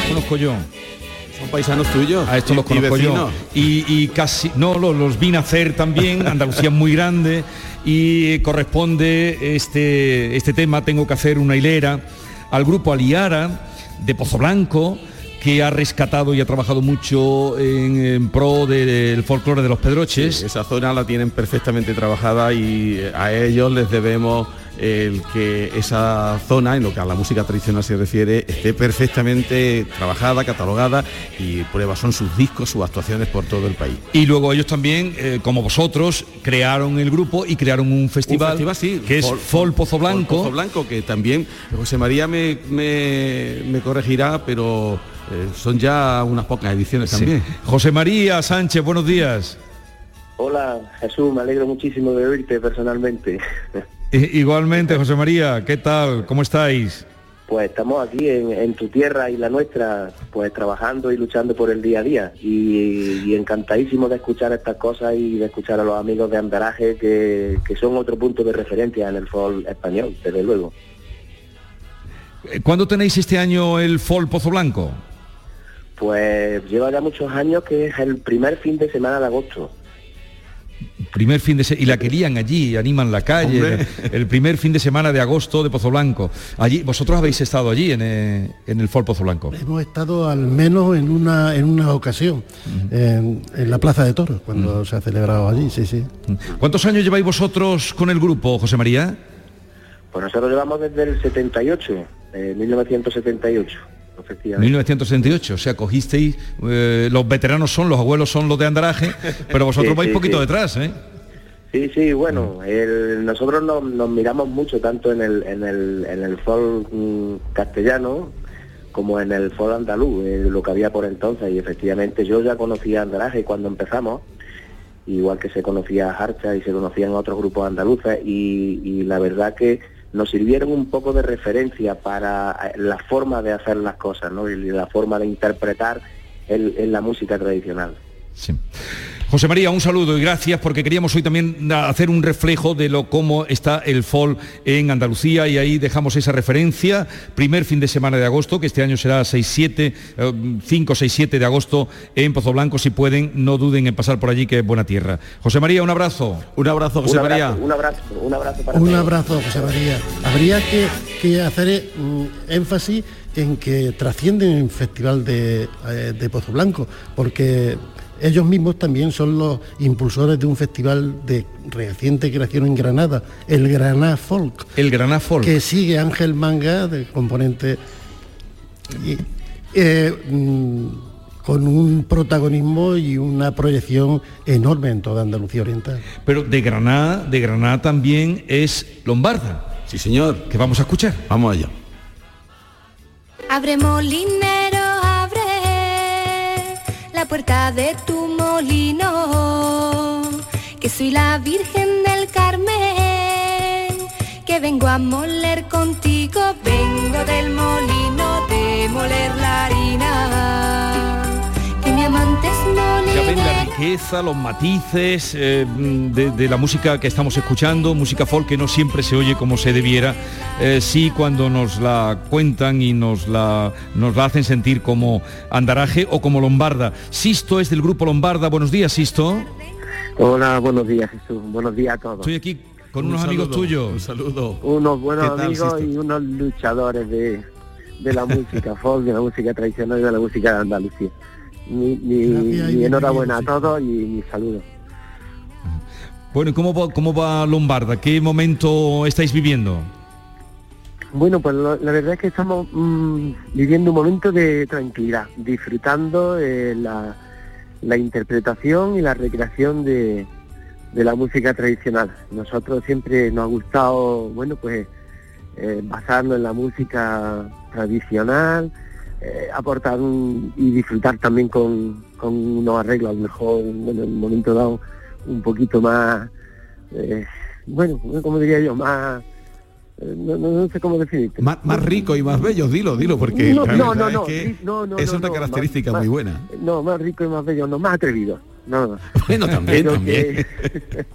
Conozco yo. paisanos tuyos. A estos los y conozco yo. vecinos. Y, y casi, no, los, los vine a hacer también, Andalucía es muy grande y corresponde este, este tema, tengo que hacer una hilera, al grupo Aliara de Pozo Blanco, que ha rescatado y ha trabajado mucho en, en pro del folclore de los Pedroches. Sí, esa zona la tienen perfectamente trabajada y a ellos les debemos el que esa zona, en lo que a la música tradicional se refiere, esté perfectamente trabajada, catalogada y pruebas son sus discos, sus actuaciones por todo el país. Y luego ellos también, eh, como vosotros, crearon el grupo y crearon un festival, Un festival, sí, que es Fol- Fol Pozo Blanco. Fol Pozo Blanco, que también José María me, me- me corregirá, pero eh, son ya unas pocas ediciones Sí. también. José María Sánchez, buenos días. Hola Jesús, me alegro muchísimo de oírte personalmente. Igualmente, José María, ¿qué tal? ¿Cómo estáis? Pues estamos aquí en, en tu tierra y la nuestra, pues trabajando y luchando por el día a día. Y, y encantadísimo de escuchar estas cosas y de escuchar a los amigos de Andaraje que, que son otro punto de referencia en el folk español, desde luego. ¿Cuándo tenéis este año el Fol Pozo Blanco? Pues lleva ya muchos años que es el primer fin de semana de agosto. Primer fin de se- y la querían allí, animan la calle, Hombre. el, el primer fin de semana de agosto de Pozo Blanco. Allí, vosotros habéis estado allí en, eh, en el Fol Pozo Blanco. Hemos estado al menos en una en una ocasión en, en la Plaza de Toros cuando se ha celebrado allí, sí, sí. ¿Cuántos años lleváis vosotros con el grupo, José María? Pues nosotros llevamos desde el 78, eh, 1978, efectivamente. 1968, o sea, cogisteis, eh, los veteranos son, los abuelos son los de Andaraje, pero vosotros Sí, vais sí, poquito sí. detrás, ¿eh? Sí, sí, bueno, el- nosotros nos, nos miramos mucho tanto en el, en el, en el folk mm, castellano como en el folk andaluz, eh, lo que había por entonces, y efectivamente yo ya conocía Andaraje cuando empezamos, igual que se conocía Harcha y se conocían otros grupos andaluces, y, y la verdad que nos sirvieron un poco de referencia para eh, la forma de hacer las cosas, ¿no? Y la forma de interpretar en- la música tradicional. José María, un saludo y gracias porque queríamos hoy también hacer un reflejo de lo cómo está el folk en Andalucía y ahí dejamos esa referencia. Primer fin de semana de agosto, que este año será 6-7, eh, 5, 6, 7 de agosto en Pozo Blanco. Si pueden, no duden en pasar por allí, que es buena tierra. José María, un abrazo. Un abrazo, un abrazo, Un abrazo, un abrazo para Un todos. abrazo, José María. Habría que, que hacer mm, énfasis en que trascienden el Festival de, eh, de Pozo Blanco, porque ellos mismos también son los impulsores de un festival de reciente creación en Granada, el Granada Folk. El Granada Folk. Que sigue Ángel Manga, de componente... y, eh, mm, con un protagonismo y una proyección enorme en toda Andalucía Oriental. Pero de Granada, de Granada también es Lombarda. Sí, señor. Que vamos a escuchar. Vamos allá. Abre molinero, la puerta de tu molino, que soy la Virgen del Carmen, que vengo a moler contigo, vengo del molino de moler ven la riqueza, los matices eh, de, de la música que estamos escuchando, música folk que no siempre se oye como se debiera, eh, sí cuando nos la cuentan y nos la, nos la hacen sentir como andaraje o como lombarda. Sisto es del grupo Lombarda, buenos días Sisto. Hola, buenos días Jesús, buenos días a todos. Estoy aquí con Un unos amigos tuyos. Un saludo. Unos buenos ¿Qué tal, amigos Sisto? y unos luchadores de, de la música folk, de la música tradicional y de la música de Andalucía. Mi, enhorabuena a todos y mi saludo. Bueno, ¿y ¿cómo va, ¿cómo va Lombarda? ¿Qué momento estáis viviendo? Bueno, pues lo- la verdad es que estamos mm, viviendo un momento de tranquilidad, disfrutando eh, la, la interpretación y la recreación de, de la música tradicional. Nosotros siempre nos ha gustado, bueno, pues eh, basarnos en la música tradicional, eh, aportar un- y disfrutar también con, con unos arreglos, a lo mejor, bueno, en un momento dado, un poquito más, eh, bueno, como diría yo, más, eh, no, no- no sé cómo definirte. Más, más rico y más bello, dilo, dilo, porque No, no, no, es que no, es una característica más- muy buena. No, más rico y más bello, no, más atrevido. No, no. Bueno, también, Pero también. que-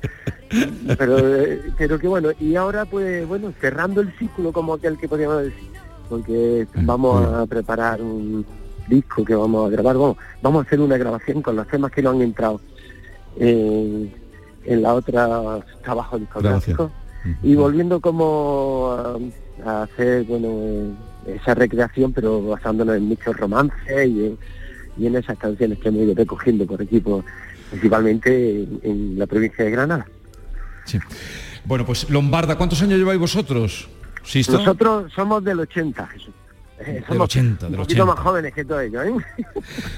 pero, eh, pero que bueno, y ahora pues bueno, cerrando el círculo como aquel que podríamos decir, porque vamos a preparar un, disco que vamos a grabar, vamos, vamos a hacer una grabación con los temas que no han entrado en, en la otra trabajo discográfico. Y volviendo como a, a hacer, bueno, esa recreación, pero basándonos en muchos romances y en, y en esas canciones que hemos ido recogiendo por equipo, principalmente en, en la provincia de Granada. Sí. Bueno, pues Lombarda, ¿cuántos años lleváis vosotros? Sisto? Nosotros somos del 80, Jesús. Eh, Del somos 80, del un poquito 80. más jóvenes que todos ellos, ¿eh?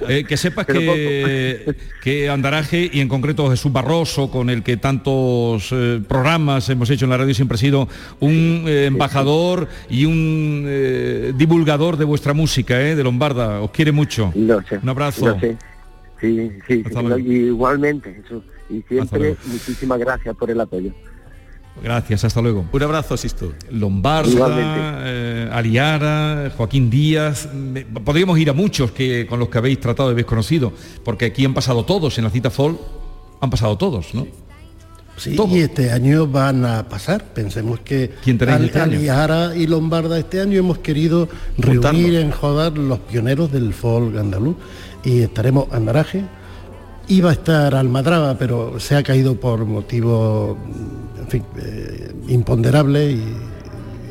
Eh, que sepas que, que Andaraje y en concreto Jesús Barroso, con el que tantos eh, programas hemos hecho en la radio, siempre ha sido un eh, embajador y un eh, divulgador de vuestra música, eh, de Lombarda. Os quiere mucho. Un abrazo. Lo sé. Sí, sí, igualmente, Jesús. Y siempre muchísimas gracias por el apoyo. Gracias, hasta luego. Un abrazo, Sisto. Lombarda, eh, Aliara, Joaquín Díaz. Me- podríamos ir a muchos que, con los que habéis tratado y habéis conocido, porque aquí han pasado todos, en la cita Fall han pasado todos, ¿no? Sí, y este año van a pasar. Pensemos que ¿Quién tenéis este año? Aliara y Lombarda este año hemos querido reunir en Jodar los pioneros del folk andaluz. Y estaremos Andaraje. Iba a estar Almadraba, pero se ha caído por motivos, en fin, eh, imponderables y,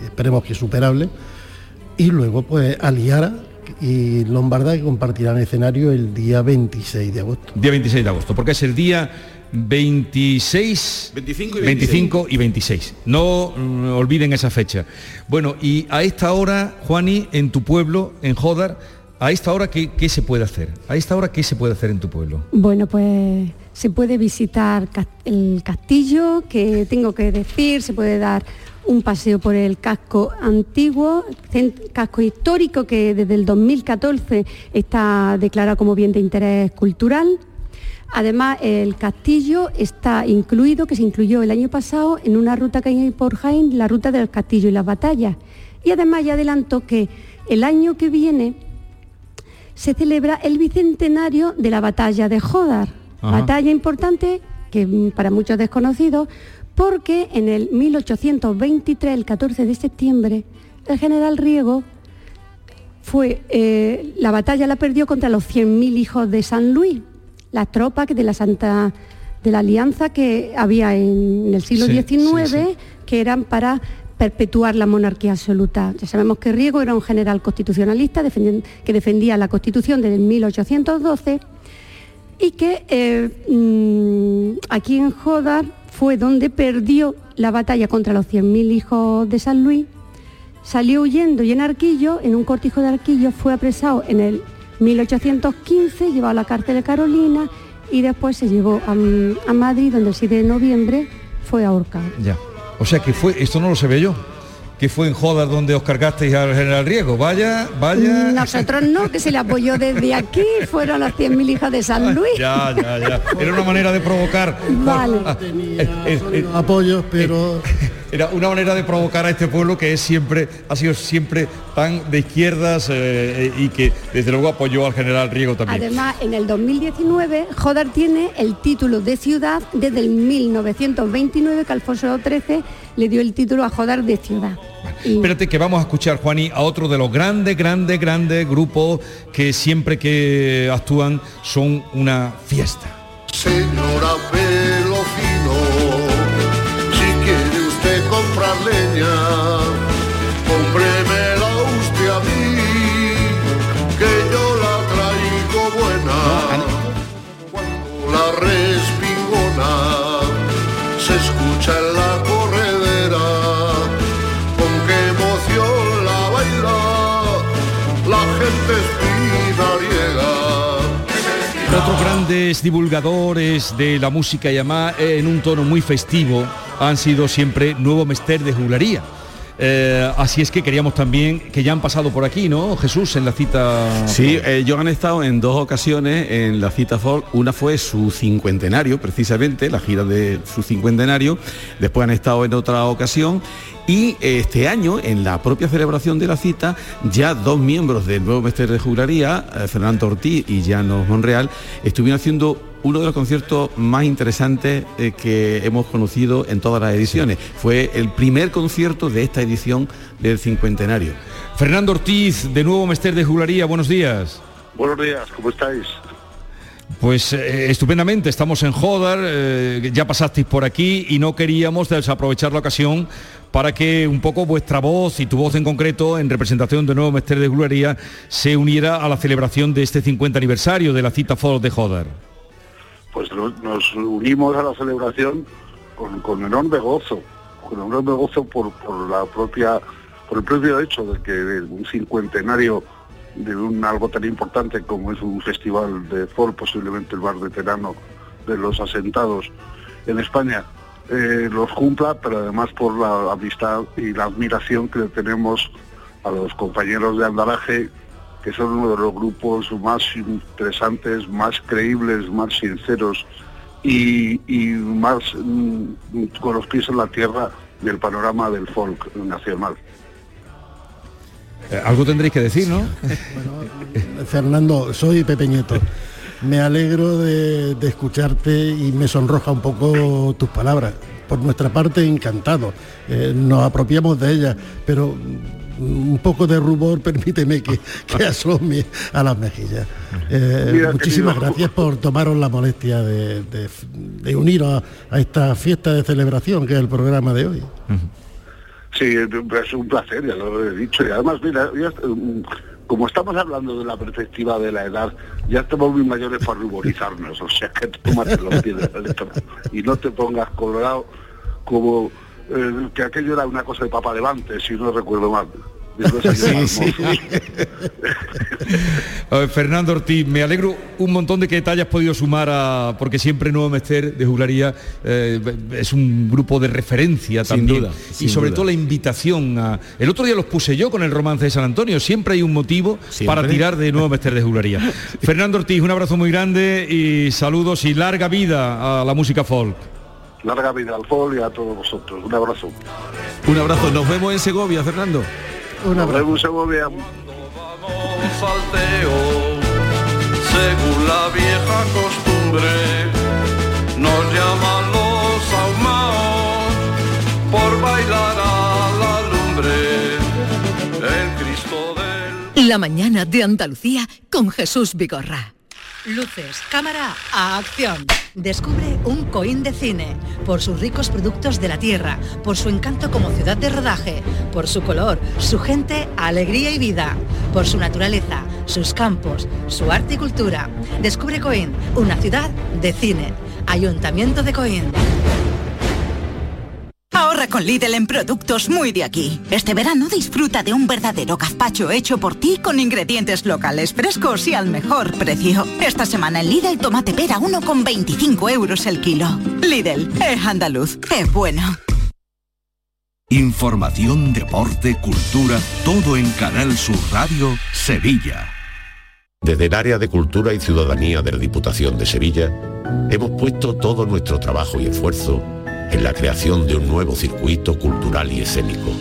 esperemos que superables. Y luego pues Aliara y Lombarda que compartirán escenario el día 26 de agosto. Día 26 de agosto, porque es el día 26, 25 y 25 y 26. No mm, olviden esa fecha. Bueno, y a esta hora, Juani, en tu pueblo, en Jodar, a esta hora, ¿qué, qué se puede hacer? A esta hora, ¿qué se puede hacer en tu pueblo? Bueno, pues se puede visitar el castillo, que tengo que decir, se puede dar un paseo por el casco antiguo, casco histórico que desde el 2014 está declarado como bien de interés cultural. Además, el castillo está incluido, que se incluyó el año pasado, en una ruta que hay por Jaén, la ruta del castillo y las batallas. Y además ya adelanto que el año que viene se celebra el bicentenario de la batalla de Jodar. Ajá. Batalla importante que mm, para muchos desconocidos, porque en el 1823, el 14 de septiembre, el general Riego fue, eh, la batalla la perdió contra los 100.000 hijos de San Luis, las tropas de la Santa de la alianza que había en, el siglo Sí, XIX, sí, sí. que eran para perpetuar la monarquía absoluta. Ya sabemos que Riego era un general constitucionalista que defendía la Constitución desde 1812 y que eh, mm, aquí en Jodar fue donde perdió la batalla contra los 100.000 hijos de San Luis, salió huyendo y en Arquillo, en un cortijo de Arquillo, fue apresado en el 1815, llevado a la cárcel de Carolina y después se llevó a, a Madrid, donde el 7 de noviembre fue ahorcado. Ya. O sea que fue, esto no lo sabía yo, que fue en Jodar donde os cargasteis al general Riego. Vaya, vaya. Nosotros no, que se le apoyó desde aquí, fueron los 100.000 hijos de San Luis. Ya, ya, ya. Era una manera de provocar. Vale. Eh, eh, eh, apoyos, pero era una manera de provocar a este pueblo que es siempre, ha sido siempre tan de izquierdas eh, eh, y que desde luego apoyó al general Riego también. Además, en el 2019, Jodar tiene el título de ciudad desde el 1929, que Alfonso XIII le dio el título a Jodar de ciudad. Y- Espérate que vamos a escuchar, Juani, a otro de los grandes, grandes, grandes grupos que siempre que actúan son una fiesta. Señora pelo grandes divulgadores de la música y además eh, en un tono muy festivo han sido siempre Nuevo Mester de Juglaría. Eh, así es que queríamos también, que ya han pasado por aquí, ¿no? Jesús, en la cita... Sí, eh, ellos han estado en dos ocasiones en la cita folk. Una fue su cincuentenario, precisamente, la gira de su cincuentenario. Después han estado en otra ocasión. Y este año, en la propia celebración de la cita, ya dos miembros del nuevo Mestre de Juglaría, eh, Fernando Ortiz y Llanos Monreal, estuvieron haciendo uno de los conciertos más interesantes eh, que hemos conocido en todas las ediciones. Fue el primer concierto de esta edición del cincuentenario. Fernando Ortiz, de Nuevo Mester de Juglaría, buenos días. Buenos días, ¿cómo estáis? Pues eh, estupendamente, estamos en Jodar, eh, ya pasasteis por aquí y no queríamos desaprovechar la ocasión para que un poco vuestra voz y tu voz en concreto, en representación de Nuevo Mester de Gloria, se uniera a la celebración de este 50 aniversario de la cita Foros de Jodar. Pues nos, unimos a la celebración con, enorme gozo, con enorme gozo por la propia, por el propio hecho de que un cincuentenario de un algo tan importante como es un festival de folk, posiblemente el más veterano de los asentados en España, eh, los cumpla, pero además por la amistad y la admiración que tenemos a los compañeros de Andalaje, que son uno de los grupos más interesantes, más creíbles, más sinceros y, y más mm, con los pies en la tierra del panorama del folk nacional. Eh, algo tendréis que decir, ¿no? Fernando, soy Pepe Nieto. Me alegro de, de escucharte y me sonroja un poco tus palabras. Por nuestra parte, encantado. Eh, nos apropiamos de ellas, pero un poco de rubor permíteme que, que asome a las mejillas. Eh, Mira, muchísimas querido. gracias por tomaros la molestia de, de, de uniros a, a esta fiesta de celebración que es el programa de hoy. Sí, es un placer, ya lo he dicho. Y además, mira, mm, como estamos hablando de la perspectiva de la edad, ya estamos muy mayores para ruborizarnos. O sea, que tómate los pies de y no te pongas colorado como eh, que aquello era una cosa de Papa Levante, si no recuerdo mal. Sí, sí. Fernando Ortiz, me alegro un montón de que te hayas podido sumar a, porque siempre Nuevo Mester de Juglaría eh, es un grupo de referencia Sin también. duda, y sobre duda. todo la invitación a... El otro día los puse yo con el romance de San Antonio, siempre hay un motivo Siempre. para tirar de Nuevo Mester de Juglaría. Fernando Ortiz, un abrazo muy grande y saludos y larga vida a la música folk. Larga vida al folk y a todos vosotros. Un abrazo. Un abrazo, nos vemos en Segovia, Fernando. Un Segovia. salteo, según la vieja costumbre, nos llaman los ahumados por bailar a la lumbre, el Cristo del... La mañana de Andalucía con Jesús Vigorra. Luces, cámara, a acción. Descubre un Coín de cine, por sus ricos productos de la tierra, por su encanto como ciudad de rodaje, por su color, su gente, alegría y vida, por su naturaleza, sus campos, su arte y cultura. Descubre Coín, una ciudad de cine. Ayuntamiento de Coín. Ahorra con Lidl en productos muy de aquí. Este verano disfruta de un verdadero gazpacho hecho por ti con ingredientes locales frescos y al mejor precio. Esta semana en Lidl tomate pera 1,25 euros el kilo. Lidl, es andaluz, es bueno. Información, deporte, cultura, todo en Canal Sur Radio, Sevilla. Desde el área de Cultura y Ciudadanía de la Diputación de Sevilla, hemos puesto todo nuestro trabajo y esfuerzo en la creación de un nuevo circuito cultural y escénico,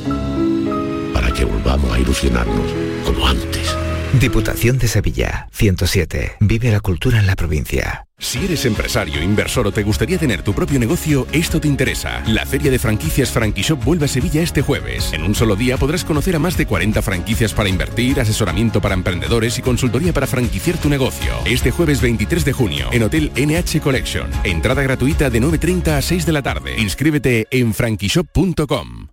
para que volvamos a ilusionarnos como antes. Diputación de Sevilla, 107. Vive la cultura en la provincia. Si eres empresario, inversor o te gustaría tener tu propio negocio, esto te interesa. La Feria de Franquicias Franquishop vuelve a Sevilla este jueves. En un solo día podrás conocer a más de 40 franquicias para invertir, asesoramiento para emprendedores y consultoría para franquiciar tu negocio. Este jueves 23 de junio, en Hotel NH Collection. Entrada gratuita de 9.30 a 6 de la tarde. Inscríbete en franquishop.com.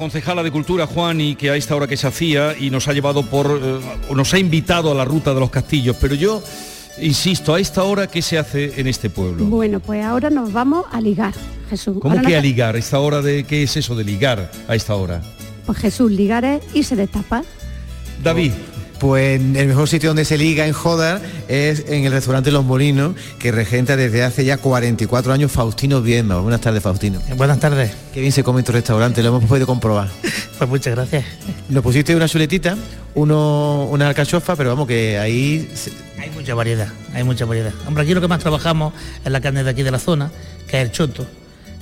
Concejala de Cultura, Juan, y que a esta hora que se hacía, y nos ha llevado por, eh, nos ha invitado a la ruta de los castillos, pero yo insisto, a esta hora, ¿qué se hace en este pueblo? Bueno, pues ahora nos vamos a ligar, Jesús. ¿Cómo Ahora que nos- a ligar? ¿Esta hora de qué es eso de ligar a esta hora? Pues Jesús, ligar es irse de tapa. David. Pues el mejor sitio donde se liga en Jodar es en el restaurante Los Molinos, que regenta desde hace ya 44 años Faustino Viedma. Buenas tardes, Faustino. Buenas tardes. Qué bien se come en tu restaurante, lo hemos podido comprobar. Pues muchas gracias. Nos pusiste una chuletita, uno, una alcachofa, pero vamos que ahí... se- Hay mucha variedad, hay mucha variedad. Hombre, aquí lo que más trabajamos es la carne de aquí de la zona, que es el choto,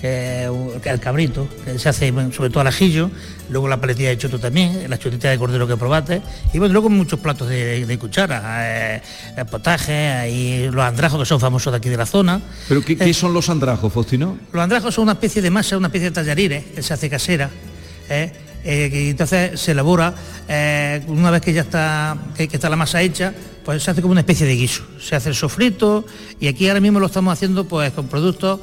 es el cabrito, que se hace bueno, sobre todo al ajillo, luego la paletilla de choto también, la chuleta de cordero que probaste, y bueno, luego muchos platos de, de cuchara, eh, el potaje, hay los andrajos que son famosos de aquí de la zona. ¿Pero qué, qué son los andrajos, Faustino? Los andrajos son una especie de masa, una especie de tallarines que se hace casera. ¿eh? Eh, que entonces se elabora, eh, una vez que ya está, que, que está la masa hecha, pues se hace como una especie de guiso. Se hace el sofrito y aquí ahora mismo lo estamos haciendo pues con productos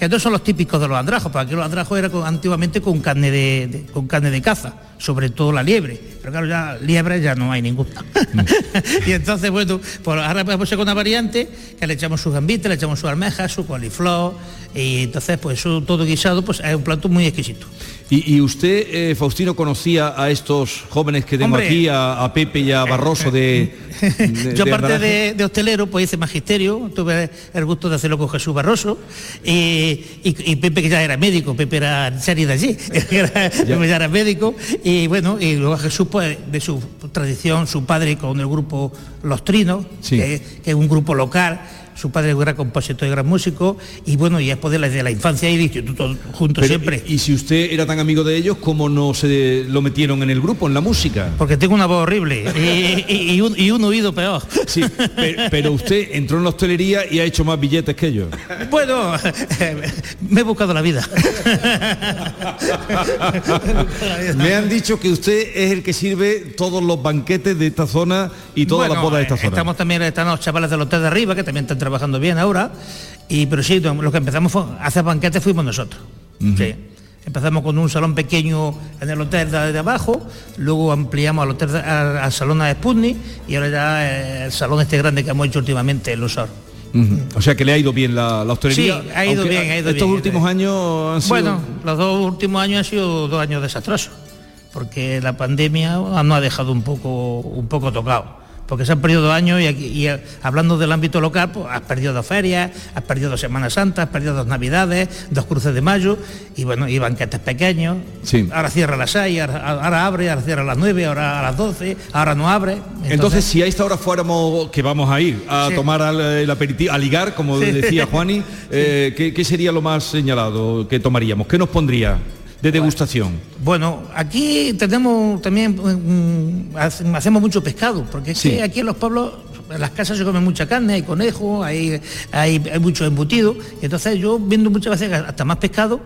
que no son los típicos de los andrajos, porque los andrajos era con- antiguamente con carne de, de- con carne de caza, sobre todo la liebre. Pero claro, ya liebre ya no hay ninguna. y entonces, bueno, pues ahora hemos hecho una variante que le echamos sus gambitas, le echamos su almeja, su coliflor, y entonces pues eso todo guisado, pues es un plato muy exquisito. ¿Y, y usted, eh, Faustino, conocía a estos jóvenes que tengo Hombre. aquí, a, a Pepe y a Barroso de... de- Yo aparte de, de hostelero, pues hice magisterio, tuve el gusto de hacerlo con Jesús Barroso. Y, y- y Pepe que ya era médico, Pepe era serie de allí, era, ya. Era médico. Y bueno, y luego Jesús pues de su tradición, su padre con el grupo Los Trinos, que, que es un grupo local, su padre era compositor y gran músico y bueno, y después de la, de la infancia y el instituto juntos Pero, siempre. Y, y si usted era tan amigo de ellos, ¿cómo no se lo metieron en el grupo, en la música? Porque tengo una voz horrible y, y- y un, y un oído peor. Sí, pero, pero usted entró en la hostelería y ha hecho más billetes que ellos. Bueno, me he buscado la vida. Me han dicho que usted es el que sirve todos los banquetes de esta zona y todas Bueno, las bodas de esta zona. Estamos también, están los chavales del hotel de arriba, que también están trabajando bien ahora. Y pero sí, lo que empezamos fue, a hacer banquetes fuimos nosotros. Sí. Empezamos con un salón pequeño en el hotel de, de abajo, luego ampliamos al hotel al, al salón de Sputnik y ahora ya eh, el salón este grande que hemos hecho últimamente, el Usor. Ujú. O sea que le ha ido bien la, la hostelería. Sí, ha ido bien, ha ido Estos bien. últimos años han sido... Bueno, los dos últimos años han sido dos años desastrosos, porque la pandemia nos ha dejado un poco, un poco tocado. Porque se han perdido dos años y, aquí- y, eh, hablando del ámbito local, pues has perdido dos ferias, has perdido dos Semanas Santas, has perdido dos Navidades, dos cruces de mayo y bueno, y banquetes pequeños. Sí. Ahora cierra a las 6, ahora, ahora abre, ahora cierra a las 9, ahora a las 12, ahora no abre. Entonces, si a esta hora fuéramos, que vamos a ir a Sí. tomar al- el aperitivo, a ligar, como Sí. decía Juani, eh, ¿qué, qué sería lo más señalado que tomaríamos? ¿Qué nos pondría de degustación? Bueno, aquí tenemos también, mm, hace- hacemos mucho pescado, porque es Sí. que aquí en los pueblos, en las casas se come mucha carne, hay conejo, hay, hay, hay mucho embutido, y entonces yo viendo muchas veces hasta más pescado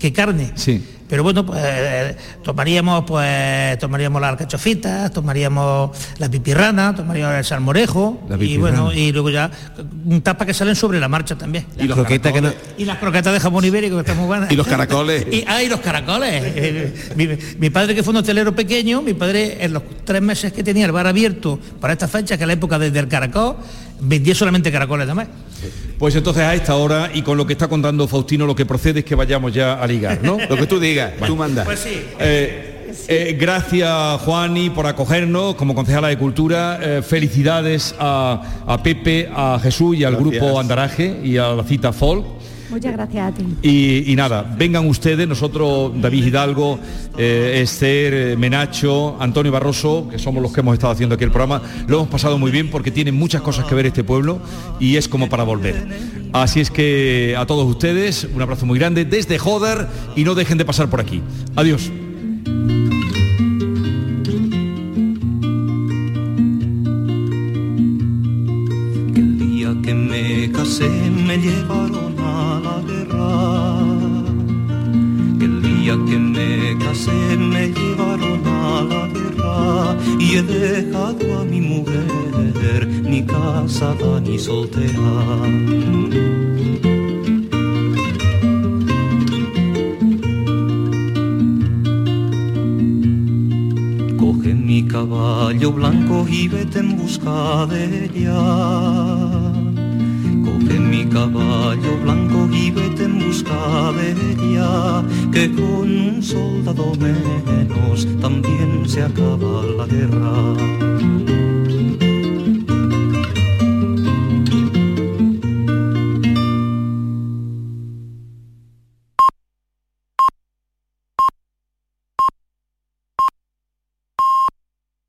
que carne. Sí. Pero bueno, pues eh, tomaríamos pues tomaríamos las alcachofitas, tomaríamos la pipirrana, tomaríamos el salmorejo y bueno, y luego ya un tapa que salen sobre la marcha también. Y los croquetas que no- Y las croquetas de jamón ibérico que están muy buenas. Y los caracoles. Y, ah, y los caracoles. Mi, mi padre que fue un hotelero pequeño, mi padre en los tres meses que tenía el bar abierto para esta fecha, que es la época desde el caracol, vendía solamente caracoles de más. Pues entonces a esta hora y con lo que está contando Faustino, lo que procede es que vayamos ya a ligar, ¿no? Lo que tú digas, tú mandas. Pues sí. Eh, eh, gracias Juani por acogernos como concejala de Cultura. Eh, felicidades a, a Pepe, a Jesús y al Gracias. grupo Andaraje y a la cita Folk. Muchas gracias a ti. Y, y nada, vengan ustedes, nosotros, David Hidalgo, eh, Esther, eh, Menacho, Antonio Barroso, que somos los que hemos estado haciendo aquí el programa, lo hemos pasado muy bien porque tiene muchas cosas que ver este pueblo y es como para volver. Así es que a todos ustedes, un abrazo muy grande desde Joder y no dejen de pasar por aquí. Adiós. El día que me casé me llevaron guerra día que me casé me llevaron a la guerra y he dejado a mi mujer ni casada ni soltera. Coge mi caballo blanco y vete en busca de ella. Mi caballo blanco y vete en busca de ella, que con un soldado menos también se acaba la guerra.